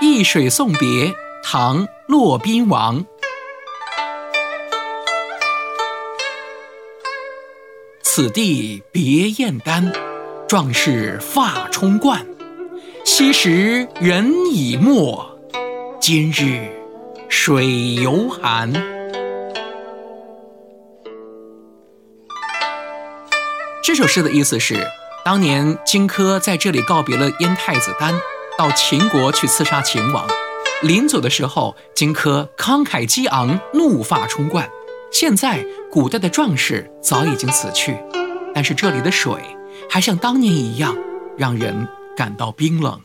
易水送别，唐·骆宾王。此地别燕丹，壮士发冲冠。昔时人已没，今日水犹寒。这首诗的意思是，当年荆轲在这里告别了燕太子丹。到秦国去刺杀秦王，临走的时候，荆轲慷慨激昂，怒发冲冠。现在古代的壮士早已经死去，但是这里的水还像当年一样，让人感到冰冷。